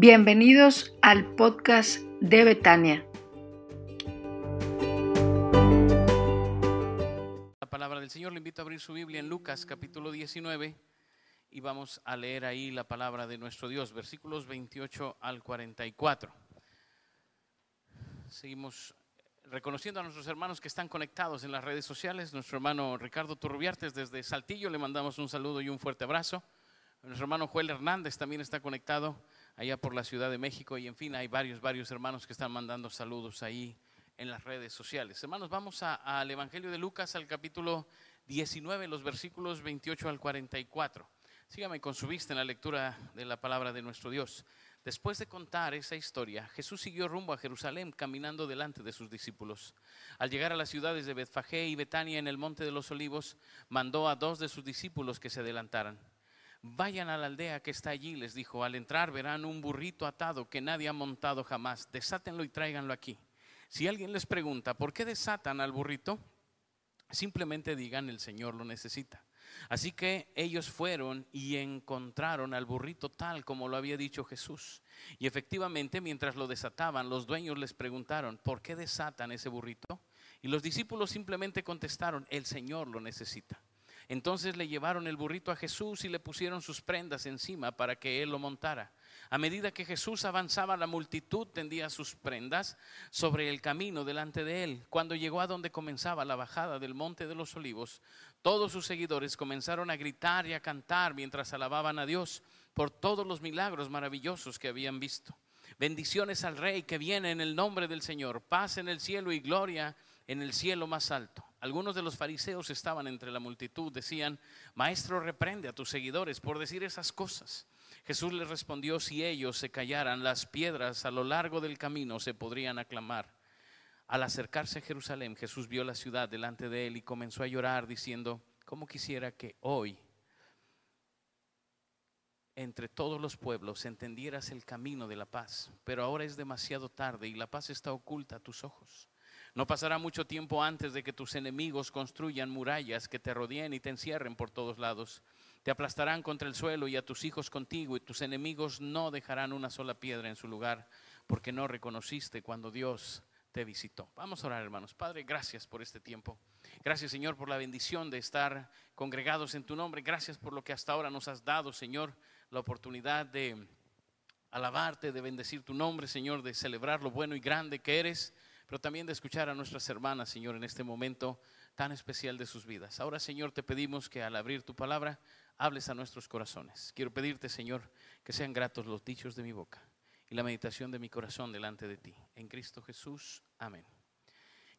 Bienvenidos al podcast de Betania. La palabra del Señor le invito a abrir su Biblia en Lucas capítulo 19 y vamos a leer ahí la palabra de nuestro Dios, versículos 28 al 44. Seguimos reconociendo a nuestros hermanos que están conectados en las redes sociales. Nuestro hermano Ricardo Turbiartes desde Saltillo le mandamos un saludo y un fuerte abrazo. Nuestro hermano Joel Hernández también está conectado allá por la Ciudad de México y en fin, hay varios, varios hermanos que están mandando saludos ahí en las redes sociales. Hermanos, vamos al Evangelio de Lucas, al capítulo 19, los versículos 28 al 44. Sígame con su vista en la lectura de la palabra de nuestro Dios. Después de contar esa historia, Jesús siguió rumbo a Jerusalén caminando delante de sus discípulos. Al llegar a las ciudades de Betfagé y Betania en el monte de los olivos, mandó a dos de sus discípulos que se adelantaran. Vayan a la aldea que está allí, les dijo. Al entrar verán un burrito atado que nadie ha montado jamás. Desátenlo y tráiganlo aquí. Si alguien les pregunta, ¿por qué desatan al burrito? Simplemente digan, el Señor lo necesita. Así que ellos fueron y encontraron al burrito tal como lo había dicho Jesús. Y efectivamente, mientras lo desataban, los dueños les preguntaron, ¿por qué desatan ese burrito? Y los discípulos simplemente contestaron, el Señor lo necesita. Entonces le llevaron el burrito a Jesús y le pusieron sus prendas encima para que él lo montara. A medida que Jesús avanzaba, la multitud tendía sus prendas sobre el camino delante de él. Cuando llegó a donde comenzaba la bajada del monte de los olivos, todos sus seguidores comenzaron a gritar y a cantar mientras alababan a Dios por todos los milagros maravillosos que habían visto. Bendiciones al Rey que viene en el nombre del Señor, paz en el cielo y gloria en el cielo más alto. Algunos de los fariseos estaban entre la multitud, decían, Maestro, reprende a tus seguidores por decir esas cosas. Jesús les respondió, si ellos se callaran, las piedras a lo largo del camino se podrían aclamar. Al acercarse a Jerusalén, Jesús vio la ciudad delante de él y comenzó a llorar diciendo, ¿cómo quisiera que hoy entre todos los pueblos entendieras el camino de la paz? Pero ahora es demasiado tarde y la paz está oculta a tus ojos. No pasará mucho tiempo antes de que tus enemigos construyan murallas que te rodeen y te encierren por todos lados. Te aplastarán contra el suelo y a tus hijos contigo y tus enemigos no dejarán una sola piedra en su lugar porque no reconociste cuando Dios te visitó. Vamos a orar, hermanos. Padre, gracias por este tiempo. Gracias, Señor, por la bendición de estar congregados en tu nombre. Gracias por lo que hasta ahora nos has dado, Señor, la oportunidad de alabarte, de bendecir tu nombre, Señor, de celebrar lo bueno y grande que eres pero también de escuchar a nuestras hermanas, Señor, en este momento tan especial de sus vidas. Ahora, Señor, te pedimos que al abrir tu palabra, hables a nuestros corazones. Quiero pedirte, Señor, que sean gratos los dichos de mi boca y la meditación de mi corazón delante de ti. En Cristo Jesús. Amén.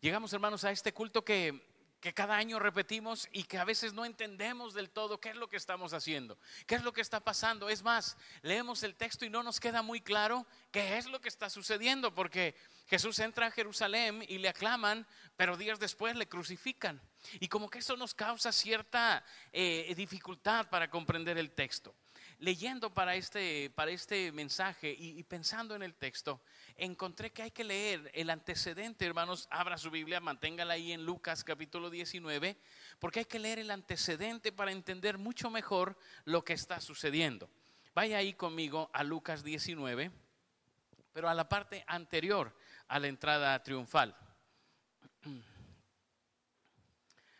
Llegamos, hermanos, a este culto que que cada año repetimos y que a veces no entendemos del todo qué es lo que estamos haciendo, qué es lo que está pasando. Es más, leemos el texto y no nos queda muy claro qué es lo que está sucediendo, porque Jesús entra a Jerusalén y le aclaman, pero días después le crucifican. Y como que eso nos causa cierta eh, dificultad para comprender el texto leyendo para este, para este mensaje y, pensando en el texto, encontré que hay que leer el antecedente, hermanos, abra su Biblia, manténgala ahí en Lucas capítulo 19, porque hay que leer el antecedente para entender mucho mejor lo que está sucediendo. Vaya ahí conmigo a Lucas 19, pero a la parte anterior a la entrada triunfal.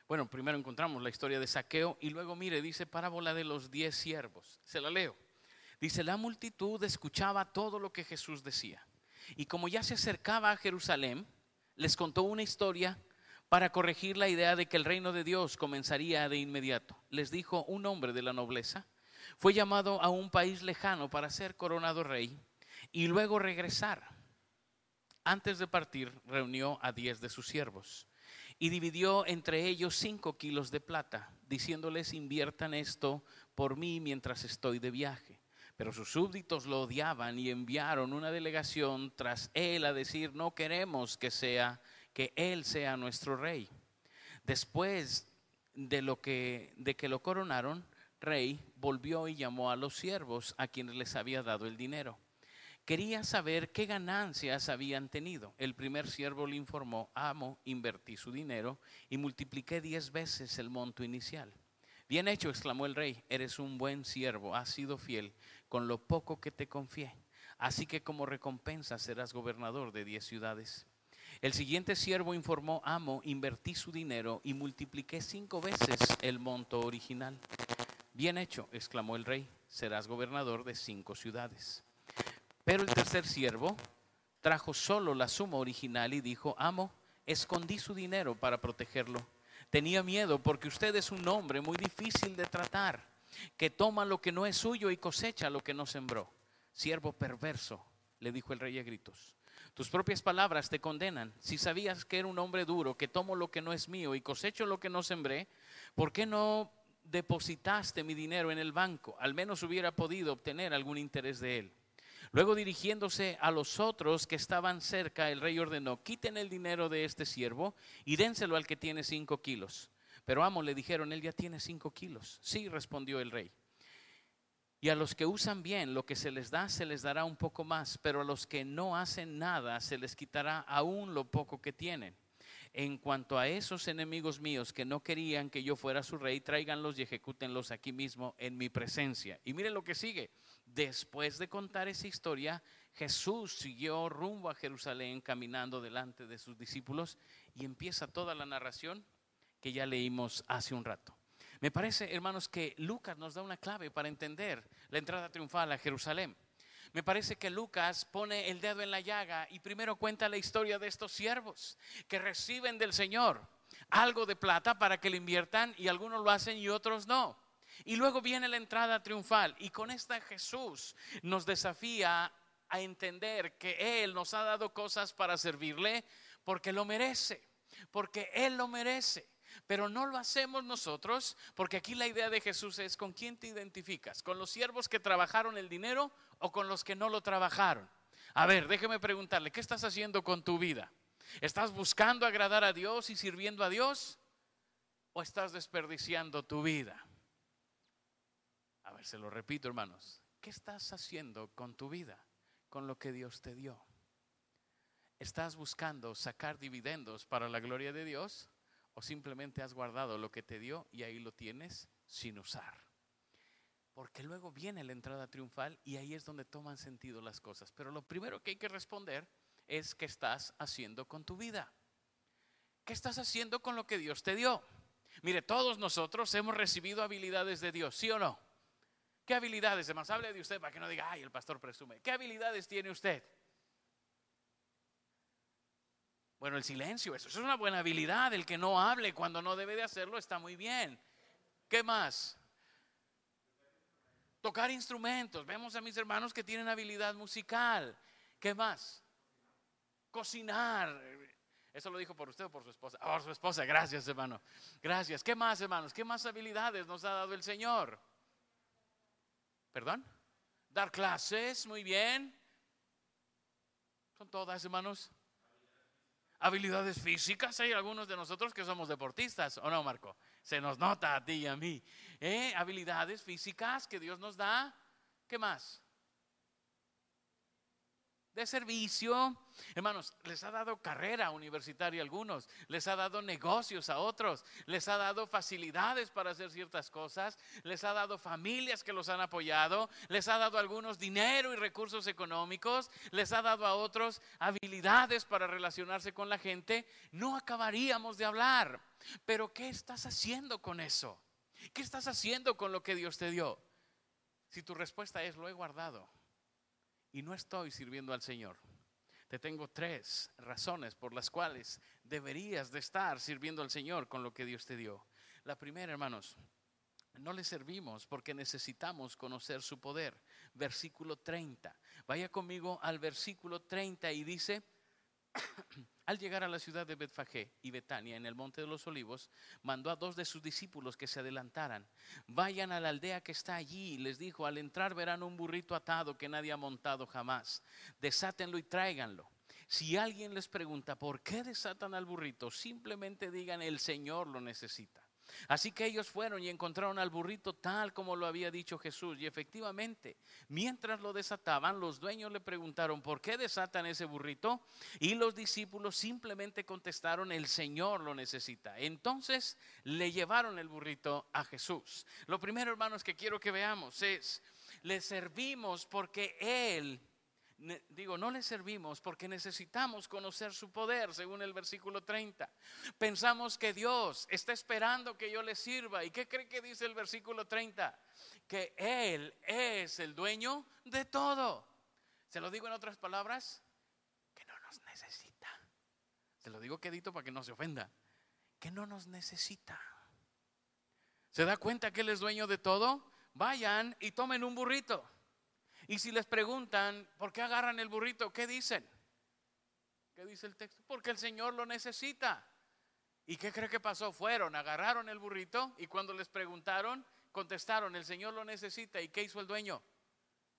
Bueno, primero encontramos la historia de saqueo y luego, mire, dice parábola de los diez siervos. Se la leo. Dice, la multitud escuchaba todo lo que Jesús decía. Y como ya se acercaba a Jerusalén, les contó una historia para corregir la idea de que el reino de Dios comenzaría de inmediato. Les dijo, un hombre de la nobleza fue llamado a un país lejano para ser coronado rey y luego regresar. Antes de partir, reunió a diez de sus siervos y dividió entre ellos cinco kilos de plata, diciéndoles inviertan esto por mí mientras estoy de viaje. Pero sus súbditos lo odiaban y enviaron una delegación tras él a decir no queremos que sea que él sea nuestro rey. Después de lo que de que lo coronaron rey, volvió y llamó a los siervos a quienes les había dado el dinero quería saber qué ganancias habían tenido. El primer siervo le informó, amo, invertí su dinero y multipliqué diez veces el monto inicial. Bien hecho, exclamó el rey, eres un buen siervo, has sido fiel con lo poco que te confié. Así que como recompensa serás gobernador de diez ciudades. El siguiente siervo informó, amo, invertí su dinero y multipliqué cinco veces el monto original. Bien hecho, exclamó el rey, serás gobernador de cinco ciudades. Pero el tercer siervo trajo solo la suma original y dijo, amo, escondí su dinero para protegerlo. Tenía miedo porque usted es un hombre muy difícil de tratar, que toma lo que no es suyo y cosecha lo que no sembró. Siervo perverso, le dijo el rey a gritos. Tus propias palabras te condenan. Si sabías que era un hombre duro, que tomo lo que no es mío y cosecho lo que no sembré, ¿por qué no depositaste mi dinero en el banco? Al menos hubiera podido obtener algún interés de él. Luego dirigiéndose a los otros que estaban cerca, el rey ordenó, quiten el dinero de este siervo y dénselo al que tiene cinco kilos. Pero amo, le dijeron, él ya tiene cinco kilos. Sí, respondió el rey. Y a los que usan bien lo que se les da, se les dará un poco más, pero a los que no hacen nada, se les quitará aún lo poco que tienen. En cuanto a esos enemigos míos que no querían que yo fuera su rey, tráiganlos y ejecútenlos aquí mismo en mi presencia. Y miren lo que sigue. Después de contar esa historia, Jesús siguió rumbo a Jerusalén caminando delante de sus discípulos y empieza toda la narración que ya leímos hace un rato. Me parece, hermanos, que Lucas nos da una clave para entender la entrada triunfal a Jerusalén. Me parece que Lucas pone el dedo en la llaga y primero cuenta la historia de estos siervos que reciben del Señor algo de plata para que le inviertan y algunos lo hacen y otros no. Y luego viene la entrada triunfal y con esta Jesús nos desafía a entender que Él nos ha dado cosas para servirle porque lo merece, porque Él lo merece. Pero no lo hacemos nosotros, porque aquí la idea de Jesús es con quién te identificas, con los siervos que trabajaron el dinero o con los que no lo trabajaron. A ver, déjeme preguntarle, ¿qué estás haciendo con tu vida? ¿Estás buscando agradar a Dios y sirviendo a Dios? ¿O estás desperdiciando tu vida? A ver, se lo repito, hermanos. ¿Qué estás haciendo con tu vida? Con lo que Dios te dio. ¿Estás buscando sacar dividendos para la gloria de Dios? ¿O simplemente has guardado lo que te dio y ahí lo tienes sin usar? Porque luego viene la entrada triunfal y ahí es donde toman sentido las cosas. Pero lo primero que hay que responder es qué estás haciendo con tu vida. ¿Qué estás haciendo con lo que Dios te dio? Mire, todos nosotros hemos recibido habilidades de Dios, ¿sí o no? ¿Qué habilidades? Además, hable de usted para que no diga, ay, el pastor presume. ¿Qué habilidades tiene usted? Bueno, el silencio, eso es una buena habilidad. El que no hable cuando no debe de hacerlo está muy bien. ¿Qué más? Tocar instrumentos. Vemos a mis hermanos que tienen habilidad musical. ¿Qué más? Cocinar. Eso lo dijo por usted o por su esposa. Por su esposa, gracias hermano. Gracias. ¿Qué más hermanos? ¿Qué más habilidades nos ha dado el Señor? ¿Perdón? Dar clases, muy bien. Son todas hermanos habilidades físicas. Hay algunos de nosotros que somos deportistas, ¿o no, Marco? Se nos nota a ti y a mí. ¿Eh? Habilidades físicas que Dios nos da. ¿Qué más? De servicio. Hermanos, les ha dado carrera universitaria a algunos, les ha dado negocios a otros, les ha dado facilidades para hacer ciertas cosas, les ha dado familias que los han apoyado, les ha dado a algunos dinero y recursos económicos, les ha dado a otros habilidades para relacionarse con la gente. No acabaríamos de hablar. Pero ¿qué estás haciendo con eso? ¿Qué estás haciendo con lo que Dios te dio? Si tu respuesta es lo he guardado y no estoy sirviendo al Señor. Te tengo tres razones por las cuales deberías de estar sirviendo al Señor con lo que Dios te dio. La primera, hermanos, no le servimos porque necesitamos conocer su poder. Versículo 30. Vaya conmigo al versículo 30 y dice, al llegar a la ciudad de Betfagé y Betania en el monte de los olivos, mandó a dos de sus discípulos que se adelantaran. Vayan a la aldea que está allí, les dijo, al entrar verán un burrito atado que nadie ha montado jamás. Desátenlo y tráiganlo. Si alguien les pregunta por qué desatan al burrito, simplemente digan, el Señor lo necesita. Así que ellos fueron y encontraron al burrito tal como lo había dicho Jesús. Y efectivamente, mientras lo desataban, los dueños le preguntaron, ¿por qué desatan ese burrito? Y los discípulos simplemente contestaron, el Señor lo necesita. Entonces le llevaron el burrito a Jesús. Lo primero, hermanos, que quiero que veamos es, le servimos porque Él digo, no le servimos porque necesitamos conocer su poder, según el versículo 30. Pensamos que Dios está esperando que yo le sirva. ¿Y qué cree que dice el versículo 30? Que Él es el dueño de todo. Se lo digo en otras palabras, que no nos necesita. Se lo digo quedito para que no se ofenda. Que no nos necesita. ¿Se da cuenta que Él es dueño de todo? Vayan y tomen un burrito. Y si les preguntan, ¿por qué agarran el burrito? ¿Qué dicen? ¿Qué dice el texto? Porque el Señor lo necesita. ¿Y qué cree que pasó? Fueron, agarraron el burrito y cuando les preguntaron, contestaron, el Señor lo necesita. ¿Y qué hizo el dueño?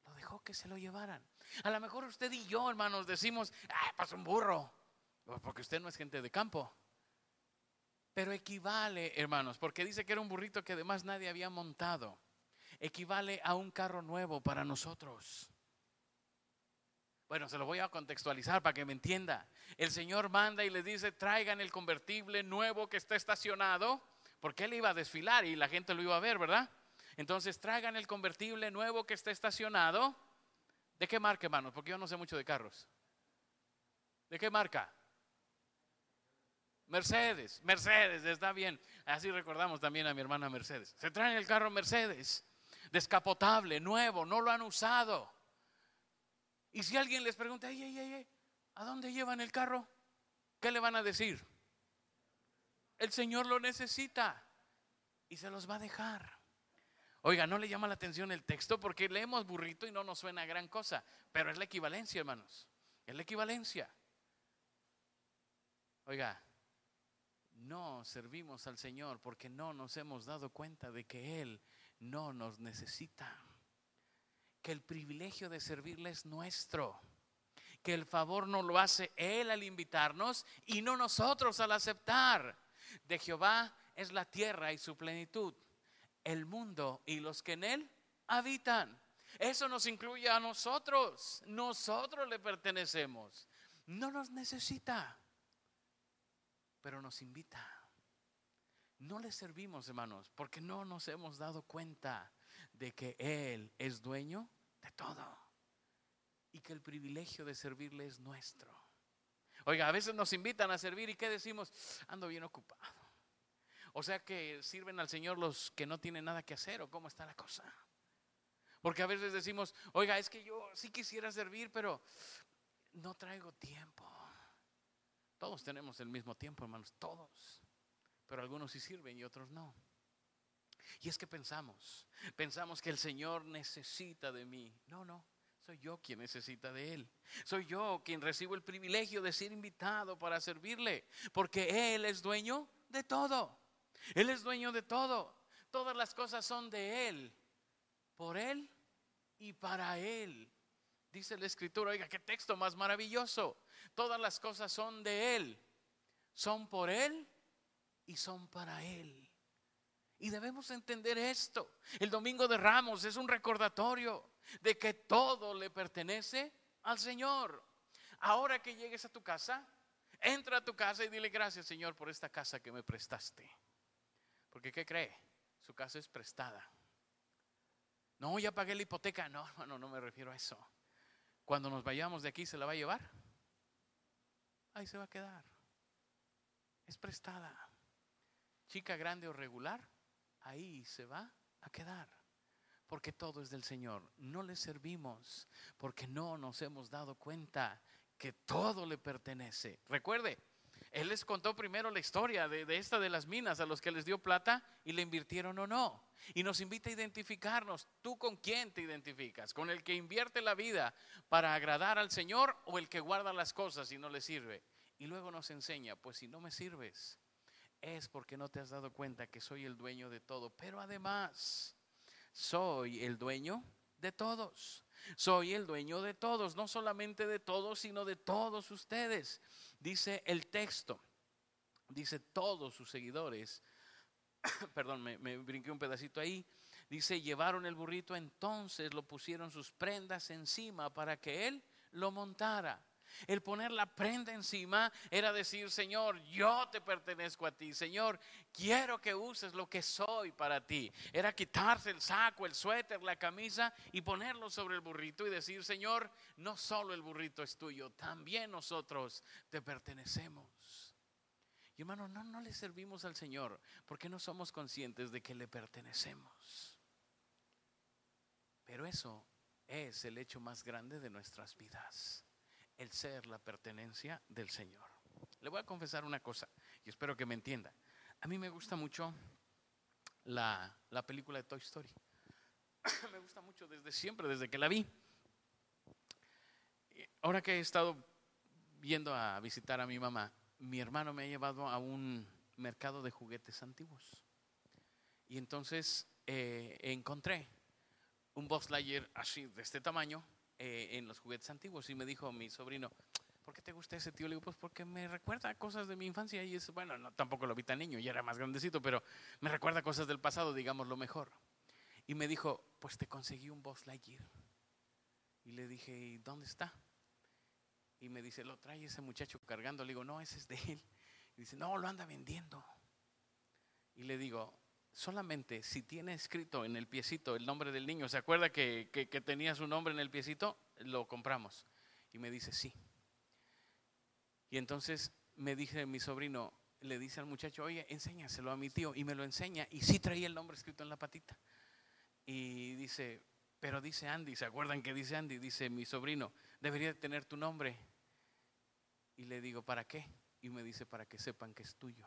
Lo dejó que se lo llevaran. A lo mejor usted y yo, hermanos, decimos, ah, pasó un burro. Porque usted no es gente de campo. Pero equivale, hermanos, porque dice que era un burrito que además nadie había montado equivale a un carro nuevo para nosotros. Bueno, se lo voy a contextualizar para que me entienda. El Señor manda y les dice, traigan el convertible nuevo que está estacionado, porque Él iba a desfilar y la gente lo iba a ver, ¿verdad? Entonces, traigan el convertible nuevo que está estacionado. ¿De qué marca, hermanos? Porque yo no sé mucho de carros. ¿De qué marca? Mercedes, Mercedes, está bien. Así recordamos también a mi hermana Mercedes. Se traen el carro Mercedes descapotable, nuevo, no lo han usado. Y si alguien les pregunta, ¿a dónde llevan el carro? ¿Qué le van a decir? El Señor lo necesita y se los va a dejar. Oiga, no le llama la atención el texto porque leemos burrito y no nos suena gran cosa, pero es la equivalencia, hermanos. Es la equivalencia. Oiga, no servimos al Señor porque no nos hemos dado cuenta de que Él no nos necesita. Que el privilegio de servirle es nuestro. Que el favor no lo hace Él al invitarnos y no nosotros al aceptar. De Jehová es la tierra y su plenitud, el mundo y los que en él habitan. Eso nos incluye a nosotros. Nosotros le pertenecemos. No nos necesita, pero nos invita. No le servimos, hermanos, porque no nos hemos dado cuenta de que Él es dueño de todo y que el privilegio de servirle es nuestro. Oiga, a veces nos invitan a servir y ¿qué decimos? Ando bien ocupado. O sea que sirven al Señor los que no tienen nada que hacer o cómo está la cosa. Porque a veces decimos, oiga, es que yo sí quisiera servir, pero no traigo tiempo. Todos tenemos el mismo tiempo, hermanos, todos pero algunos sí sirven y otros no. Y es que pensamos, pensamos que el Señor necesita de mí. No, no, soy yo quien necesita de Él. Soy yo quien recibo el privilegio de ser invitado para servirle, porque Él es dueño de todo. Él es dueño de todo. Todas las cosas son de Él, por Él y para Él. Dice la escritura, oiga, qué texto más maravilloso. Todas las cosas son de Él, son por Él y son para Él. Y debemos entender esto. El domingo de Ramos es un recordatorio de que todo le pertenece al Señor. Ahora que llegues a tu casa, entra a tu casa y dile gracias Señor por esta casa que me prestaste. Porque ¿qué cree? Su casa es prestada. No, ya pagué la hipoteca. No, no, no me refiero a eso. Cuando nos vayamos de aquí, ¿se la va a llevar? Ahí se va a quedar. Es prestada chica grande o regular, ahí se va a quedar. Porque todo es del Señor. No le servimos porque no nos hemos dado cuenta que todo le pertenece. Recuerde, Él les contó primero la historia de, esta de las minas, a los que les dio plata y le invirtieron o no. Y nos invita a identificarnos. ¿Tú con quién te identificas? ¿Con el que invierte la vida para agradar al Señor o el que guarda las cosas y no le sirve? Y luego nos enseña, pues si no me sirves, es porque no te has dado cuenta que soy el dueño de todo. Pero además, soy el dueño de todos. Soy el dueño de todos, no solamente de todos, sino de todos ustedes. Dice el texto, dice todos sus seguidores, perdón, me, me, brinqué un pedacito ahí, dice, llevaron el burrito, entonces lo pusieron sus prendas encima para que él lo montara. El poner la prenda encima era decir, Señor, yo te pertenezco a ti. Señor, quiero que uses lo que soy para ti. Era quitarse el saco, el suéter, la camisa y ponerlo sobre el burrito y decir, Señor, no solo el burrito es tuyo, también nosotros te pertenecemos. Y hermano, no, no le servimos al Señor porque no somos conscientes de que le pertenecemos. Pero eso es el hecho más grande de nuestras vidas el ser la pertenencia del Señor. Le voy a confesar una cosa y espero que me entienda. A mí me gusta mucho la, película de Toy Story. me gusta mucho desde siempre, desde que la vi. Ahora que he estado viendo a visitar a mi mamá, mi hermano me ha llevado a un mercado de juguetes antiguos. Y entonces eh, encontré un Buzz Lightyear así, de este tamaño, eh, en los juguetes antiguos. Y me dijo mi sobrino, ¿por qué te gusta ese tío? Le digo, pues porque me recuerda cosas de mi infancia. Y es, bueno, no, tampoco lo vi tan niño, ya era más grandecito, pero me recuerda cosas del pasado, digamos lo mejor. Y me dijo, pues te conseguí un Boss Lightyear. Y le dije, ¿y dónde está? Y me dice, lo trae ese muchacho cargando. Le digo, no, ese es de él. Y dice, no, lo anda vendiendo. Y le digo, solamente si tiene escrito en el piecito el nombre del niño, ¿se acuerda que, tenía su nombre en el piecito? Lo compramos. Y me dice, sí. Y entonces me dice mi sobrino, le dice al muchacho, oye, enséñaselo a mi tío. Y me lo enseña. Y sí traía el nombre escrito en la patita. Y dice, pero dice Andy, ¿se acuerdan que dice Andy? Dice mi sobrino, debería tener tu nombre. Y le digo, ¿para qué? Y me dice, para que sepan que es tuyo.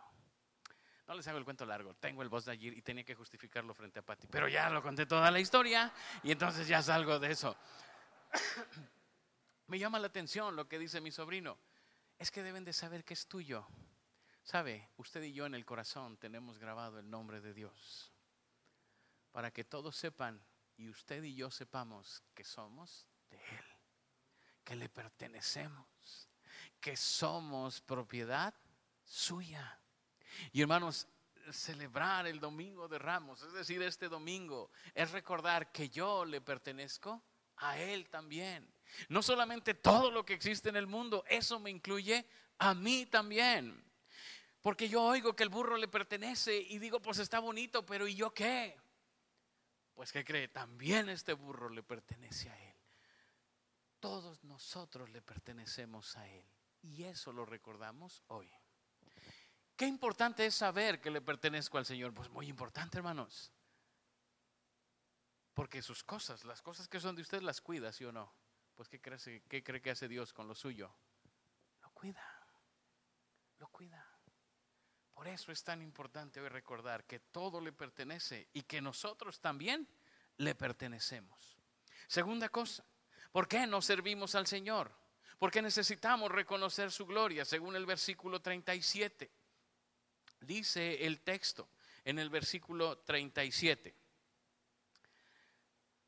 No les hago el cuento largo. Tengo el voz de allí y tenía que justificarlo frente a Patty. Pero ya lo conté toda la historia y entonces ya salgo de eso. Me llama la atención lo que dice mi sobrino. Es que deben de saber que es tuyo. Sabe, usted y yo en el corazón tenemos grabado el nombre de Dios. Para que todos sepan y usted y yo sepamos que somos de Él. Que le pertenecemos. Que somos propiedad suya. Y hermanos, celebrar el domingo de Ramos, es decir, este domingo, es recordar que yo le pertenezco a Él también. No solamente todo lo que existe en el mundo, eso me incluye a mí también. Porque yo oigo que el burro le pertenece y digo, pues está bonito, pero ¿y yo qué? Pues ¿qué cree? También este burro le pertenece a Él. Todos nosotros le pertenecemos a Él. Y eso lo recordamos hoy. Qué importante es saber que le pertenezco al Señor. Pues muy importante, hermanos. Porque sus cosas, las cosas que son de usted, las cuida, ¿sí o no? Pues ¿qué cree, que hace Dios con lo suyo? Lo cuida. Lo cuida. Por eso es tan importante hoy recordar que todo le pertenece y que nosotros también le pertenecemos. Segunda cosa, ¿por qué no servimos al Señor? Porque necesitamos reconocer su gloria, según el versículo 37 dice el texto en el versículo 37.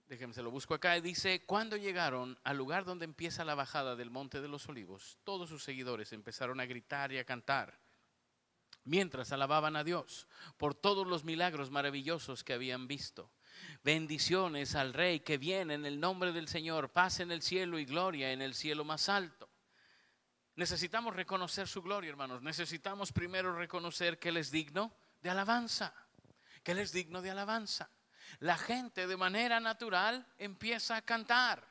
Déjenme, se lo busco acá. Dice, cuando llegaron al lugar donde empieza la bajada del Monte de los Olivos, todos sus seguidores empezaron a gritar y a cantar, mientras alababan a Dios por todos los milagros maravillosos que habían visto. Bendiciones al Rey que viene en el nombre del Señor, paz en el cielo y gloria en el cielo más alto. Necesitamos reconocer su gloria, hermanos. Necesitamos primero reconocer que Él es digno de alabanza, que Él es digno de alabanza. La gente de manera natural empieza a cantar.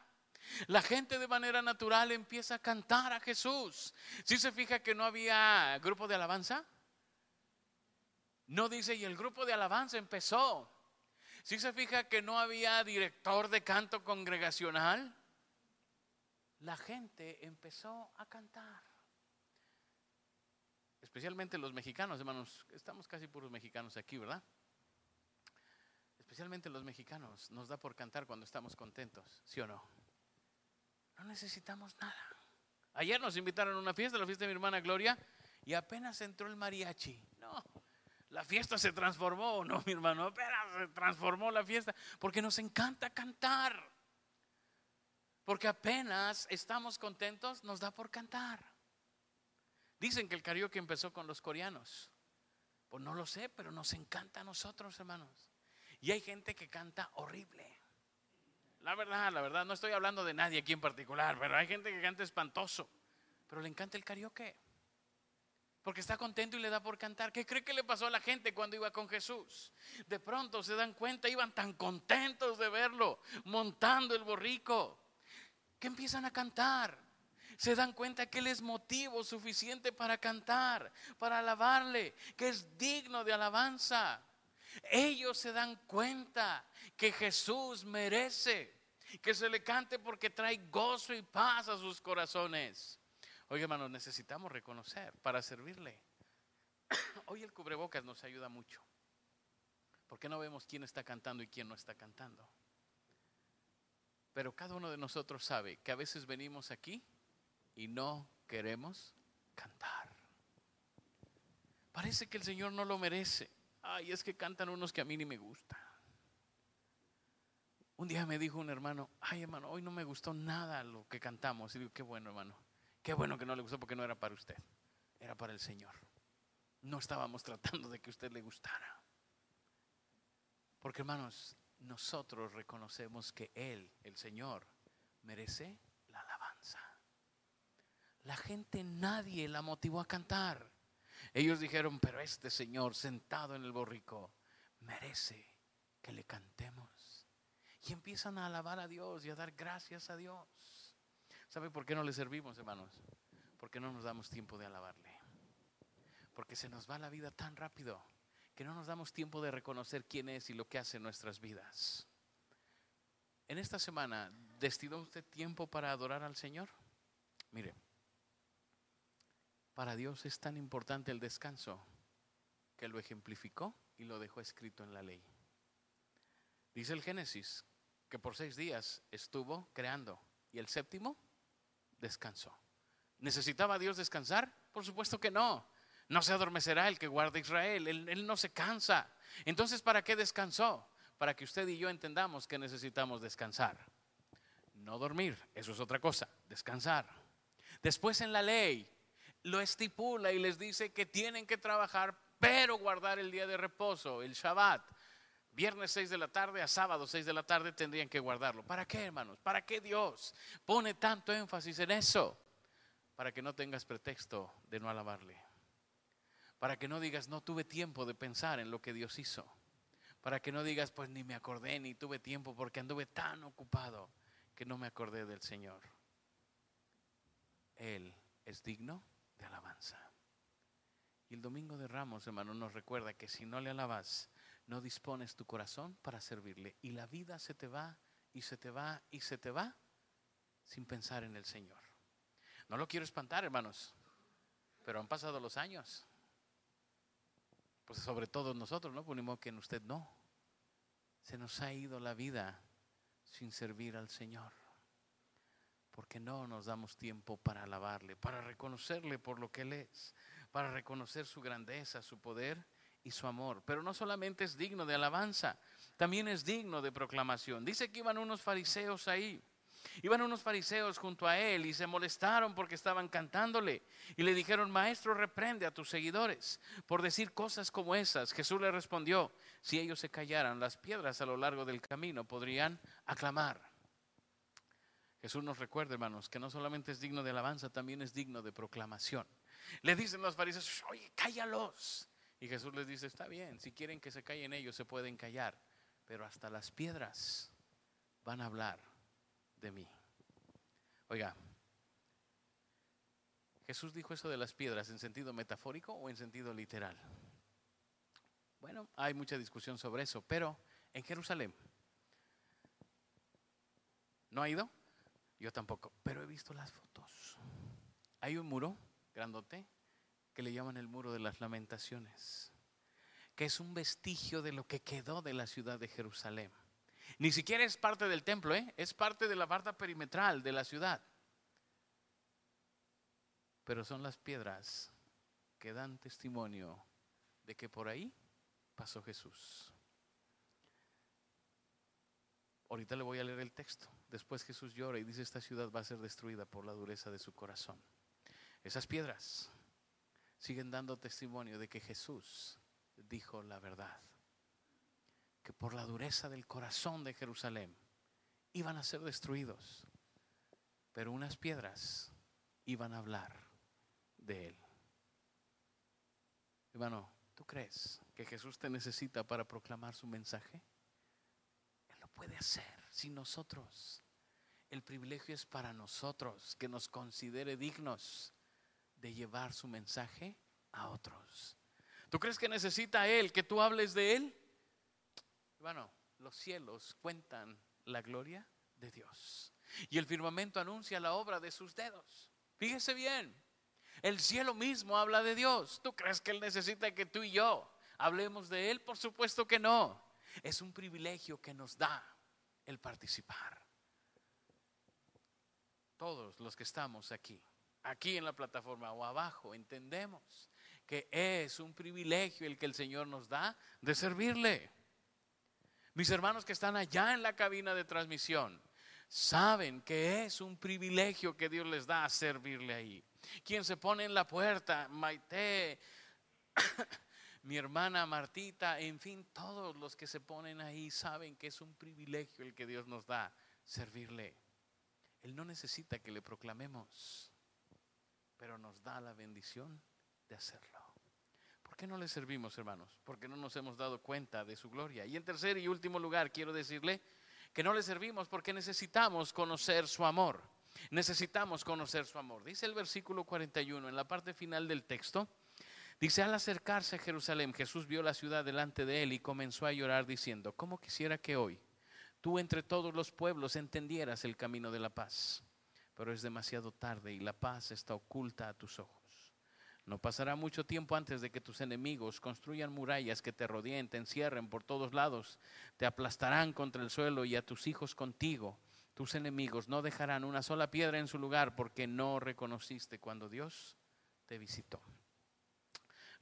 La gente de manera natural empieza a cantar a Jesús. Si se fija que no había grupo de alabanza, no dice, y el grupo de alabanza empezó. Si se fija que no había director de canto congregacional, la gente empezó a cantar. Especialmente los mexicanos, hermanos, estamos casi puros mexicanos aquí, ¿verdad? Especialmente los mexicanos, nos da por cantar cuando estamos contentos, ¿sí o no? No necesitamos nada. Ayer nos invitaron a una fiesta, la fiesta de mi hermana Gloria, y apenas entró el mariachi. No, la fiesta se transformó, no, mi hermano, apenas se transformó la fiesta, porque nos encanta cantar. Porque apenas estamos contentos, nos da por cantar. Dicen que el karaoke empezó con los coreanos. Pues no lo sé, pero nos encanta a nosotros, hermanos. Y hay gente que canta horrible. La verdad, la verdad, no estoy hablando de nadie aquí en particular, pero hay gente que canta espantoso. pero le encanta el karaoke. Porque está contento y le da por cantar. ¿Qué cree que le pasó a la gente cuando iba con Jesús? De pronto se dan cuenta, iban tan contentos de verlo, montando el borrico, que empiezan a cantar. Se dan cuenta que Él es motivo suficiente para cantar, para alabarle, que es digno de alabanza. Ellos se dan cuenta que Jesús merece que se le cante porque trae gozo y paz a sus corazones. Oye, hermanos, necesitamos reconocer para servirle. Hoy el cubrebocas nos ayuda mucho. Porque no vemos quién está cantando y quién no está cantando. Pero cada uno de nosotros sabe que a veces venimos aquí y no queremos cantar. Parece que el Señor no lo merece. Ay, es que cantan unos que a mí ni me gustan. Un día me dijo un hermano, ay hermano, hoy no me gustó nada lo que cantamos. Y digo, qué bueno hermano, qué bueno que no le gustó porque no era para usted, era para el Señor. No estábamos tratando de que usted le gustara. Porque hermanos, nosotros reconocemos que Él, el Señor, merece la alabanza. La gente, nadie la motivó a cantar. Ellos dijeron, pero este Señor sentado en el borrico merece que le cantemos. Y empiezan a alabar a Dios y a dar gracias a Dios. ¿Sabe por qué no le servimos, hermanos? Porque no nos damos tiempo de alabarle. Porque se nos va la vida tan rápido que no nos damos tiempo de reconocer quién es y lo que hace en nuestras vidas. En esta semana, ¿destinó usted tiempo para adorar al Señor? Mire, para Dios es tan importante el descanso que lo ejemplificó y lo dejó escrito en la ley. Dice el Génesis que por seis días estuvo creando y el séptimo descansó. ¿Necesitaba Dios descansar? Por supuesto que no. No se adormecerá el que guarda Israel, él, él, no se cansa. Entonces, ¿para qué descansó? Para que usted y yo entendamos que necesitamos descansar. No dormir, eso es otra cosa, descansar. Después en la ley lo estipula y les dice que tienen que trabajar, pero guardar el día de reposo, el Shabbat. Viernes 6 de la tarde a sábado 6 de la tarde tendrían que guardarlo. ¿Para qué, hermanos? ¿Para qué Dios pone tanto énfasis en eso? Para que no tengas pretexto de no alabarle. Para que no digas, no tuve tiempo de pensar en lo que Dios hizo. Para que no digas, pues ni me acordé, ni tuve tiempo porque anduve tan ocupado que no me acordé del Señor. Él es digno de alabanza. Y el domingo de Ramos, hermano, nos recuerda que si no le alabas, no dispones tu corazón para servirle. Y la vida se te va y se te va y se te va sin pensar en el Señor. No lo quiero espantar, hermanos, pero han pasado los años. Pues sobre todo nosotros, ¿no? Ponemos que en usted no. Se nos ha ido la vida sin servir al Señor. Porque no nos damos tiempo para alabarle, para reconocerle por lo que Él es, para reconocer su grandeza, su poder y su amor. Pero no solamente es digno de alabanza, también es digno de proclamación. Dice que iban unos fariseos ahí. Iban unos fariseos junto a él y se molestaron porque estaban cantándole y le dijeron, maestro, reprende a tus seguidores por decir cosas como esas. Jesús le respondió, si ellos se callaran, las piedras a lo largo del camino podrían aclamar. Jesús nos recuerda, hermanos, que no solamente es digno de alabanza, también es digno de proclamación. Le dicen los fariseos, oye, cállalos. Y Jesús les dice, está bien, si quieren que se callen ellos, se pueden callar, pero hasta las piedras van a hablar de mí. Oiga, Jesús dijo eso de las piedras en sentido metafórico o en sentido literal. Bueno, hay mucha discusión sobre eso, pero en Jerusalén, ¿no ha ido? Yo tampoco, pero he visto las fotos. Hay un muro grandote que le llaman el muro de las lamentaciones, que es un vestigio de lo que quedó de la ciudad de Jerusalén. Ni siquiera es parte del templo, ¿eh? es parte de la barda perimetral de la ciudad. Pero son las piedras que dan testimonio de que por ahí pasó Jesús. Ahorita le voy a leer el texto. Después Jesús llora y dice, esta ciudad va a ser destruida por la dureza de su corazón. Esas piedras siguen dando testimonio de que Jesús dijo la verdad. Que por la dureza del corazón de Jerusalén iban a ser destruidos. Pero unas piedras iban a hablar de Él. Hermano, ¿tú crees que Jesús te necesita para proclamar su mensaje? Él lo puede hacer sin nosotros. El privilegio es para nosotros que nos considere dignos de llevar su mensaje a otros. ¿Tú crees que necesita Él que tú hables de Él? Bueno, los cielos cuentan la gloria de Dios. Y el firmamento anuncia la obra de sus dedos. Fíjese bien, el cielo mismo habla de Dios. ¿Tú crees que Él necesita que tú y yo hablemos de Él? Por supuesto que no. Es un privilegio que nos da el participar. Todos los que estamos aquí, aquí en la plataforma o abajo, entendemos que es un privilegio el que el Señor nos da de servirle. Mis hermanos que están allá en la cabina de transmisión saben que es un privilegio que Dios les da a servirle ahí. Quien se pone en la puerta, Maite, mi hermana Martita, en fin, todos los que se ponen ahí saben que es un privilegio el que Dios nos da servirle. Él no necesita que le proclamemos, pero nos da la bendición de hacerlo. ¿Por qué no le servimos, hermanos? Porque no nos hemos dado cuenta de su gloria. Y en tercer y último lugar, quiero decirle que no le servimos porque necesitamos conocer su amor. Necesitamos conocer su amor. Dice el versículo 41 en la parte final del texto. Dice, al acercarse a Jerusalén, Jesús vio la ciudad delante de él y comenzó a llorar diciendo, ¿cómo quisiera que hoy tú entre todos los pueblos entendieras el camino de la paz? Pero es demasiado tarde y la paz está oculta a tus ojos. No pasará mucho tiempo antes de que tus enemigos construyan murallas que te rodeen, te encierren por todos lados, te aplastarán contra el suelo y a tus hijos contigo. Tus enemigos no dejarán una sola piedra en su lugar porque no reconociste cuando Dios te visitó.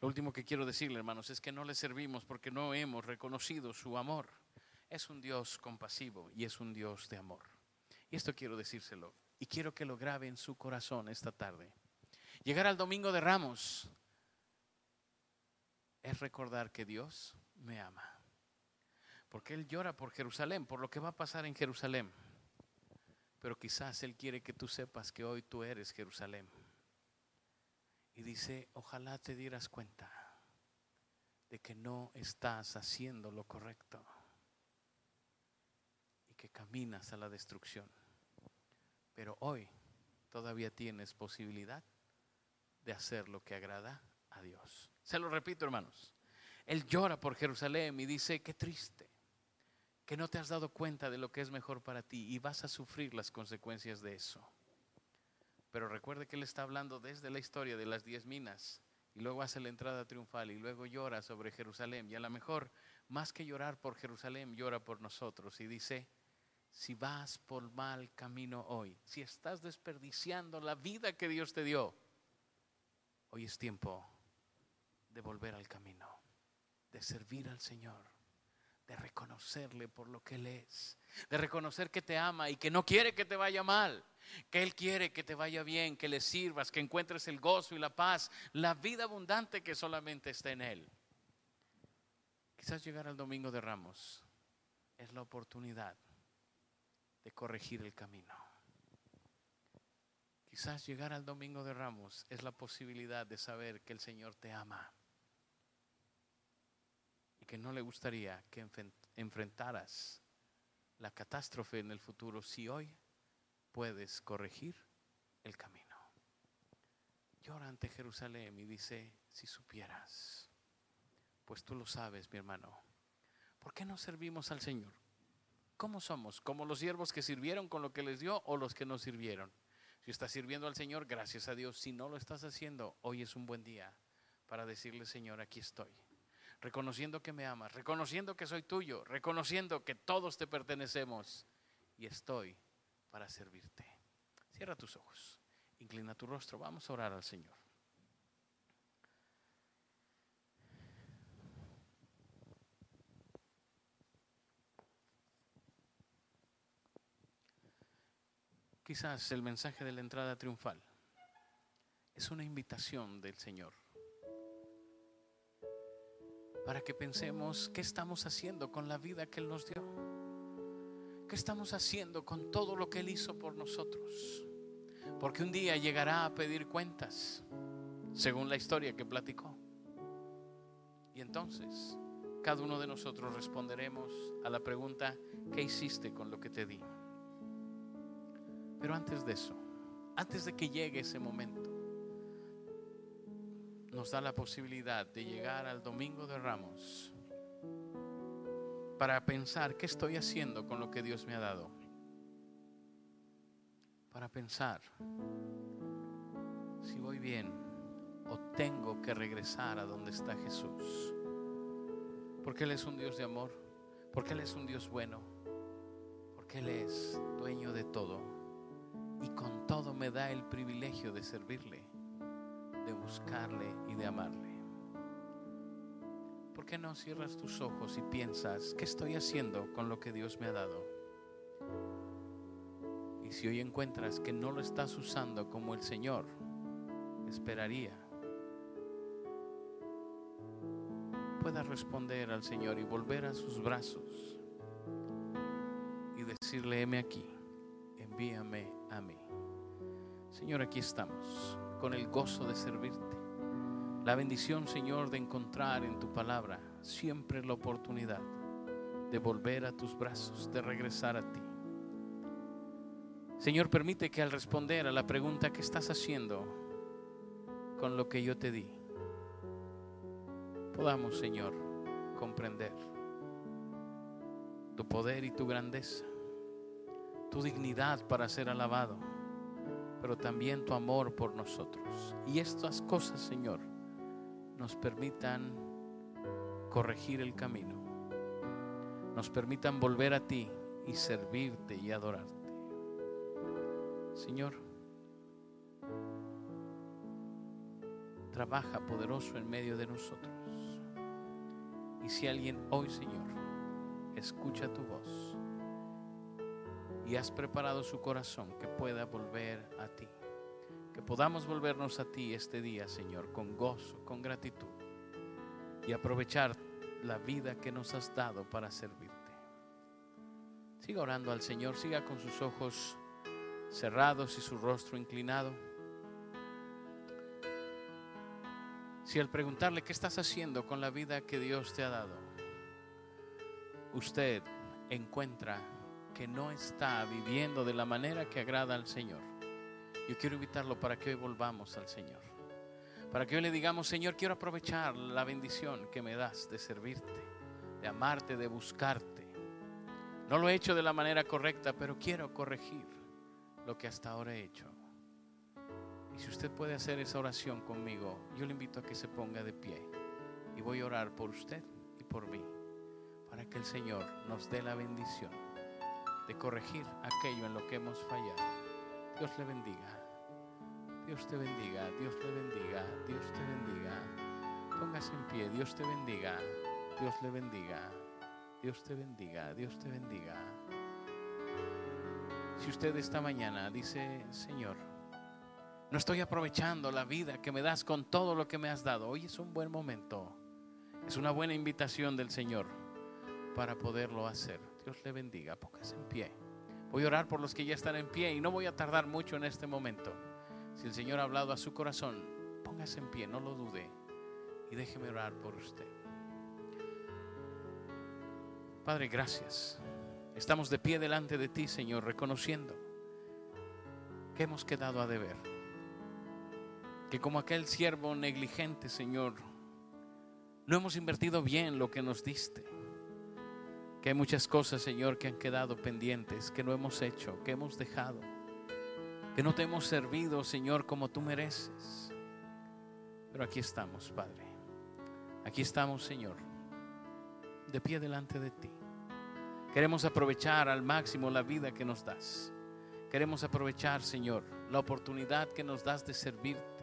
Lo último que quiero decirle, hermanos, es que no le servimos porque no hemos reconocido su amor. Es un Dios compasivo y es un Dios de amor. Y esto quiero decírselo y quiero que lo grabe en su corazón esta tarde. Llegar al domingo de Ramos es recordar que Dios me ama. Porque Él llora por Jerusalén, por lo que va a pasar en Jerusalén. Pero quizás Él quiere que tú sepas que hoy tú eres Jerusalén. Y dice, ojalá te dieras cuenta de que no estás haciendo lo correcto y que caminas a la destrucción. Pero hoy todavía tienes posibilidad de hacer lo que agrada a Dios. Se lo repito, hermanos. Él llora por Jerusalén y dice, qué triste, que no te has dado cuenta de lo que es mejor para ti y vas a sufrir las consecuencias de eso. Pero recuerde que él está hablando desde la historia de las diez minas y luego hace la entrada triunfal y luego llora sobre Jerusalén y a lo mejor más que llorar por Jerusalén llora por nosotros y dice, si vas por mal camino hoy, si estás desperdiciando la vida que Dios te dio, Hoy es tiempo de volver al camino, de servir al Señor, de reconocerle por lo que Él es, de reconocer que te ama y que no quiere que te vaya mal, que Él quiere que te vaya bien, que le sirvas, que encuentres el gozo y la paz, la vida abundante que solamente está en Él. Quizás llegar al domingo de Ramos es la oportunidad de corregir el camino. Quizás llegar al domingo de ramos es la posibilidad de saber que el Señor te ama y que no le gustaría que enfrentaras la catástrofe en el futuro si hoy puedes corregir el camino. Llora ante Jerusalén y dice, si supieras, pues tú lo sabes, mi hermano, ¿por qué no servimos al Señor? ¿Cómo somos? ¿Como los siervos que sirvieron con lo que les dio o los que no sirvieron? Si estás sirviendo al Señor, gracias a Dios. Si no lo estás haciendo, hoy es un buen día para decirle, Señor, aquí estoy. Reconociendo que me amas, reconociendo que soy tuyo, reconociendo que todos te pertenecemos y estoy para servirte. Cierra tus ojos, inclina tu rostro, vamos a orar al Señor. Quizás el mensaje de la entrada triunfal es una invitación del Señor para que pensemos qué estamos haciendo con la vida que Él nos dio, qué estamos haciendo con todo lo que Él hizo por nosotros, porque un día llegará a pedir cuentas según la historia que platicó. Y entonces, cada uno de nosotros responderemos a la pregunta, ¿qué hiciste con lo que te di? Pero antes de eso, antes de que llegue ese momento, nos da la posibilidad de llegar al Domingo de Ramos para pensar qué estoy haciendo con lo que Dios me ha dado. Para pensar si voy bien o tengo que regresar a donde está Jesús. Porque Él es un Dios de amor, porque Él es un Dios bueno, porque Él es dueño de todo y con todo me da el privilegio de servirle, de buscarle y de amarle. ¿Por qué no cierras tus ojos y piensas, ¿qué estoy haciendo con lo que Dios me ha dado? Y si hoy encuentras que no lo estás usando como el Señor esperaría, puedas responder al Señor y volver a sus brazos y decirle, heme aquí, envíame a mí. Señor, aquí estamos con el gozo de servirte. La bendición, Señor, de encontrar en tu palabra siempre la oportunidad de volver a tus brazos, de regresar a ti. Señor, permite que al responder a la pregunta que estás haciendo con lo que yo te di, podamos, Señor, comprender tu poder y tu grandeza, tu dignidad para ser alabado, pero también tu amor por nosotros. Y estas cosas, Señor, nos permitan corregir el camino, nos permitan volver a ti y servirte y adorarte. Señor, trabaja poderoso en medio de nosotros. Y si alguien hoy, Señor, escucha tu voz y has preparado su corazón que pueda volver a ti, que podamos volvernos a ti este día, Señor, con gozo, con gratitud y aprovechar la vida que nos has dado para servirte. Siga orando al Señor, siga con sus ojos cerrados y su rostro inclinado. Si al preguntarle qué estás haciendo con la vida que Dios te ha dado, usted encuentra que no está viviendo de la manera que agrada al Señor, yo quiero invitarlo para que hoy volvamos al Señor. Para que hoy le digamos, Señor, quiero aprovechar la bendición que me das de servirte, de amarte, de buscarte. No lo he hecho de la manera correcta, pero quiero corregir lo que hasta ahora he hecho. Y si usted puede hacer esa oración conmigo, yo le invito a que se ponga de pie. Y voy a orar por usted y por mí, para que el Señor nos dé la bendición de corregir aquello en lo que hemos fallado. Dios le bendiga. Dios te bendiga, Dios te bendiga, Dios te bendiga. Póngase en pie, Dios te bendiga, Dios le bendiga, Dios te bendiga, Dios te bendiga. Si usted esta mañana dice, Señor, no estoy aprovechando la vida que me das con todo lo que me has dado. Hoy es un buen momento. Es una buena invitación del Señor para poderlo hacer. Dios le bendiga. Póngase en pie. Voy a orar por los que ya están en pie y no voy a tardar mucho en este momento. Si el Señor ha hablado a su corazón, póngase en pie, no lo dude y déjeme orar por usted. Padre, gracias. Estamos de pie delante de ti, Señor, reconociendo que hemos quedado a deber. Que como aquel siervo negligente, Señor, no hemos invertido bien lo que nos diste. Que hay muchas cosas, Señor, que han quedado pendientes, que no hemos hecho, que hemos dejado. Que no te hemos servido, Señor, como tú mereces. Pero aquí estamos, Padre. Aquí estamos, Señor, de pie delante de ti. Queremos aprovechar al máximo la vida que nos das. Queremos aprovechar, Señor, la oportunidad que nos das de servirte.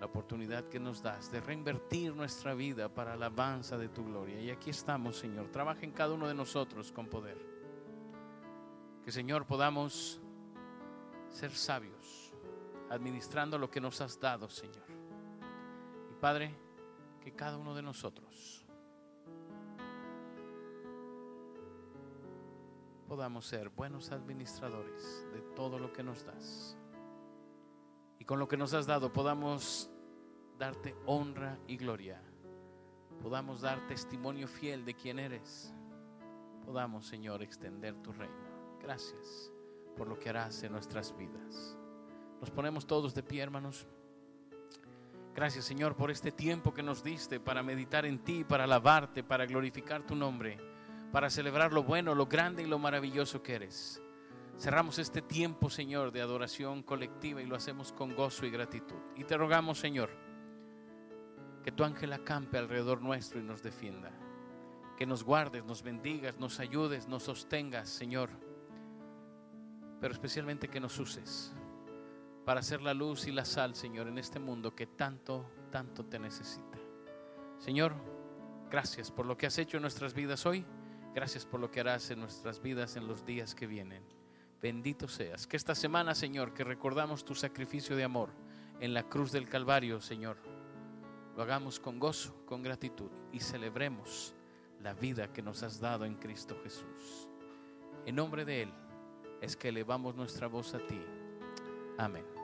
La oportunidad que nos das de reinvertir nuestra vida para la alabanza de tu gloria. Y aquí estamos, Señor. Trabaja en cada uno de nosotros con poder. Que, Señor, podamos ser sabios, administrando lo que nos has dado, Señor. Y Padre, que cada uno de nosotros podamos ser buenos administradores de todo lo que nos das. Y con lo que nos has dado podamos darte honra y gloria. Podamos dar testimonio fiel de quién eres. Podamos, Señor, extender tu reino. Gracias por lo que harás en nuestras vidas. Nos ponemos todos de pie, hermanos. Gracias, Señor, por este tiempo que nos diste para meditar en ti, para alabarte, para glorificar tu nombre, para celebrar lo bueno, lo grande y lo maravilloso que eres. Cerramos este tiempo, Señor, de adoración colectiva y lo hacemos con gozo y gratitud. Y te rogamos, Señor, que tu ángel acampe alrededor nuestro y nos defienda. Que nos guardes, nos bendigas, nos ayudes, nos sostengas, Señor. Pero especialmente que nos uses para hacer la luz y la sal, Señor, en este mundo que tanto, tanto te necesita. Señor, gracias por lo que has hecho en nuestras vidas hoy. Gracias por lo que harás en nuestras vidas en los días que vienen. Bendito seas. Que esta semana, Señor, que recordamos tu sacrificio de amor en la cruz del Calvario, Señor, lo hagamos con gozo, con gratitud y celebremos la vida que nos has dado en Cristo Jesús. En nombre de Él es que elevamos nuestra voz a ti. Amén.